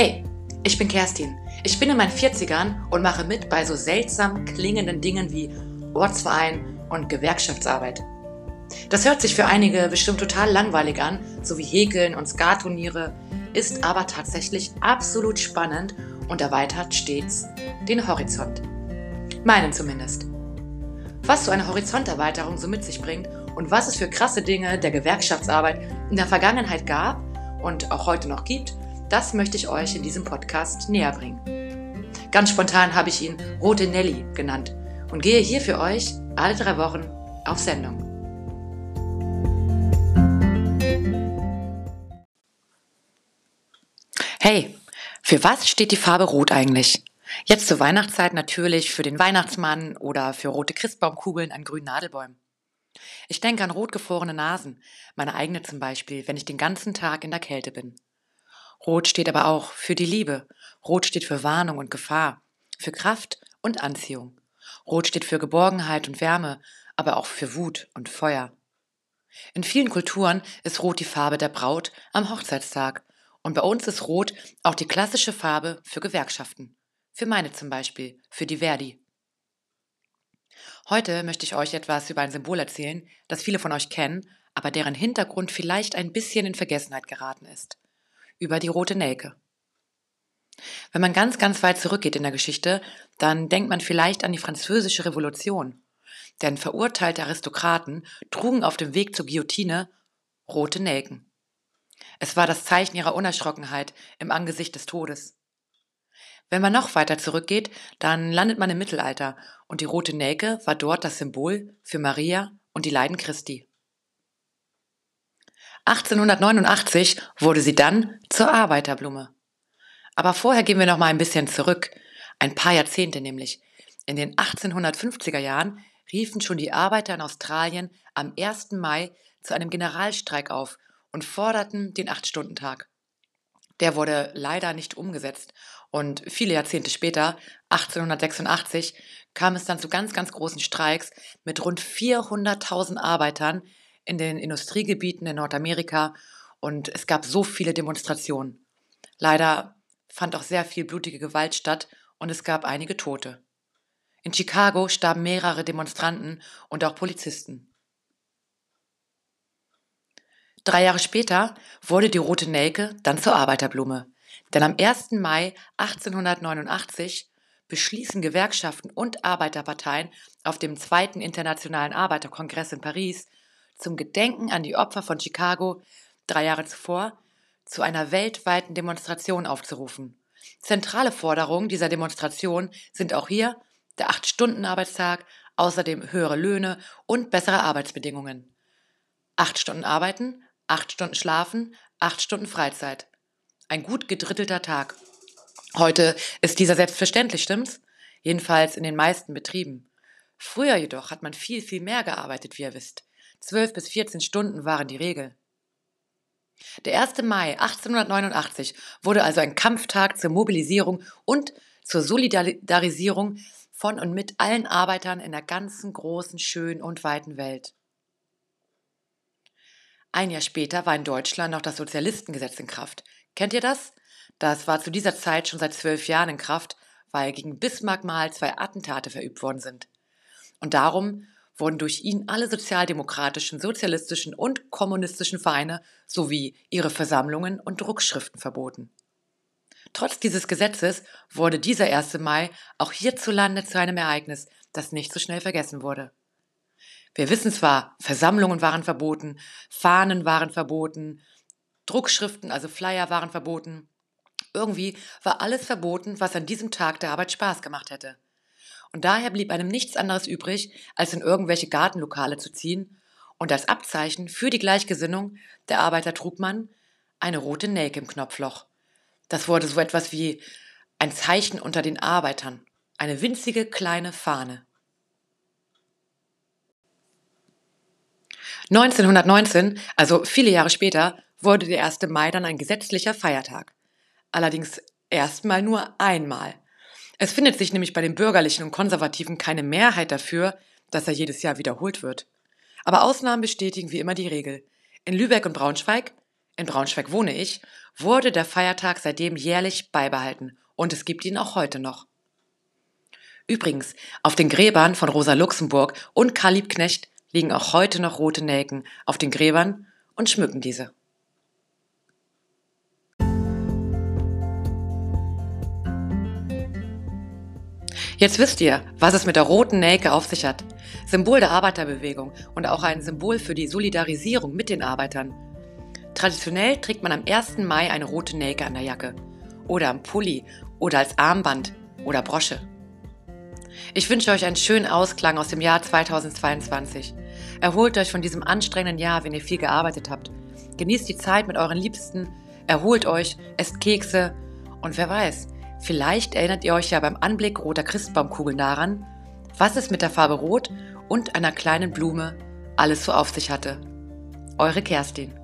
Hey, ich bin Kerstin. Ich bin in meinen 40ern und mache mit bei so seltsam klingenden Dingen wie Ortsverein und Gewerkschaftsarbeit. Das hört sich für einige bestimmt total langweilig an, so wie Häkeln und Skaturniere, ist aber tatsächlich absolut spannend und erweitert stets den Horizont. Meinen zumindest. Was so eine Horizonterweiterung so mit sich bringt und was es für krasse Dinge der Gewerkschaftsarbeit in der Vergangenheit gab und auch heute noch gibt, das möchte ich euch in diesem Podcast näher bringen. Ganz spontan habe ich ihn Rote Nelly genannt und gehe hier für euch alle drei Wochen auf Sendung. Hey, für was steht die Farbe Rot eigentlich? Jetzt zur Weihnachtszeit natürlich für den Weihnachtsmann oder für rote Christbaumkugeln an grünen Nadelbäumen. Ich denke an rot gefrorene Nasen, meine eigene zum Beispiel, wenn ich den ganzen Tag in der Kälte bin. Rot steht aber auch für die Liebe. Rot steht für Warnung und Gefahr, für Kraft und Anziehung. Rot steht für Geborgenheit und Wärme, aber auch für Wut und Feuer. In vielen Kulturen ist Rot die Farbe der Braut am Hochzeitstag. Und bei uns ist Rot auch die klassische Farbe für Gewerkschaften. Für meine zum Beispiel, für die Verdi. Heute möchte ich euch etwas über ein Symbol erzählen, das viele von euch kennen, aber deren Hintergrund vielleicht ein bisschen in Vergessenheit geraten ist. Über die rote Nelke. Wenn man ganz, ganz weit zurückgeht in der Geschichte, dann denkt man vielleicht an die Französische Revolution. Denn verurteilte Aristokraten trugen auf dem Weg zur Guillotine rote Nelken. Es war das Zeichen ihrer Unerschrockenheit im Angesicht des Todes. Wenn man noch weiter zurückgeht, dann landet man im Mittelalter und die rote Nelke war dort das Symbol für Maria und die Leiden Christi. 1889 wurde sie dann zur Arbeiterblume. Aber vorher gehen wir noch mal ein bisschen zurück, ein paar Jahrzehnte nämlich. In den 1850er Jahren riefen schon die Arbeiter in Australien am 1. Mai zu einem Generalstreik auf und forderten den Acht-Stunden-Tag. Der wurde leider nicht umgesetzt und viele Jahrzehnte später, 1886, kam es dann zu ganz, ganz großen Streiks mit rund 400.000 Arbeitern in den Industriegebieten in Nordamerika und es gab so viele Demonstrationen. Leider fand auch sehr viel blutige Gewalt statt und es gab einige Tote. In Chicago starben mehrere Demonstranten und auch Polizisten. Drei Jahre später wurde die rote Nelke dann zur Arbeiterblume. Denn am 1. Mai 1889 beschließen Gewerkschaften und Arbeiterparteien auf dem zweiten Internationalen Arbeiterkongress in Paris zum Gedenken an die Opfer von Chicago drei Jahre zuvor zu einer weltweiten Demonstration aufzurufen. Zentrale Forderungen dieser Demonstration sind auch hier der 8-Stunden-Arbeitstag, außerdem höhere Löhne und bessere Arbeitsbedingungen. Acht Stunden arbeiten, acht Stunden schlafen, acht Stunden Freizeit. Ein gut gedrittelter Tag. Heute ist dieser selbstverständlich, stimmt's? Jedenfalls in den meisten Betrieben. Früher jedoch hat man viel, viel mehr gearbeitet, wie ihr wisst. Zwölf bis 14 Stunden waren die Regel. Der 1. Mai 1889 wurde also ein Kampftag zur Mobilisierung und zur Solidarisierung von und mit allen Arbeitern in der ganzen großen, schönen und weiten Welt. Ein Jahr später war in Deutschland noch das Sozialistengesetz in Kraft. Kennt ihr das? Das war zu dieser Zeit schon seit zwölf Jahren in Kraft, weil gegen Bismarck mal zwei Attentate verübt worden sind. Und darum wurden durch ihn alle sozialdemokratischen, sozialistischen und kommunistischen Vereine sowie ihre Versammlungen und Druckschriften verboten. Trotz dieses Gesetzes wurde dieser 1. Mai auch hierzulande zu einem Ereignis, das nicht so schnell vergessen wurde. Wir wissen zwar, Versammlungen waren verboten, Fahnen waren verboten, Druckschriften, also Flyer waren verboten. Irgendwie war alles verboten, was an diesem Tag der Arbeit Spaß gemacht hätte. Und daher blieb einem nichts anderes übrig, als in irgendwelche Gartenlokale zu ziehen, und als Abzeichen für die Gleichgesinnung der Arbeiter trug man eine rote Nelke im Knopfloch. Das wurde so etwas wie ein Zeichen unter den Arbeitern, eine winzige kleine Fahne. 1919, also viele Jahre später, wurde der 1. Mai dann ein gesetzlicher Feiertag. Allerdings erstmal nur einmal. Es findet sich nämlich bei den Bürgerlichen und Konservativen keine Mehrheit dafür, dass er jedes Jahr wiederholt wird. Aber Ausnahmen bestätigen wie immer die Regel. In Lübeck und Braunschweig, in Braunschweig wohne ich, wurde der Feiertag seitdem jährlich beibehalten und es gibt ihn auch heute noch. Übrigens, auf den Gräbern von Rosa Luxemburg und Karl Liebknecht liegen auch heute noch rote Nelken auf den Gräbern und schmücken diese. Jetzt wisst ihr, was es mit der roten Nelke auf sich hat. Symbol der Arbeiterbewegung und auch ein Symbol für die Solidarisierung mit den Arbeitern. Traditionell trägt man am 1. Mai eine rote Nelke an der Jacke oder am Pulli oder als Armband oder Brosche. Ich wünsche euch einen schönen Ausklang aus dem Jahr 2022. Erholt euch von diesem anstrengenden Jahr, wenn ihr viel gearbeitet habt. Genießt die Zeit mit euren Liebsten, erholt euch, esst Kekse und wer weiß, Vielleicht erinnert ihr euch ja beim Anblick roter Christbaumkugeln daran, was es mit der Farbe Rot und einer kleinen Blume alles so auf sich hatte. Eure Kerstin.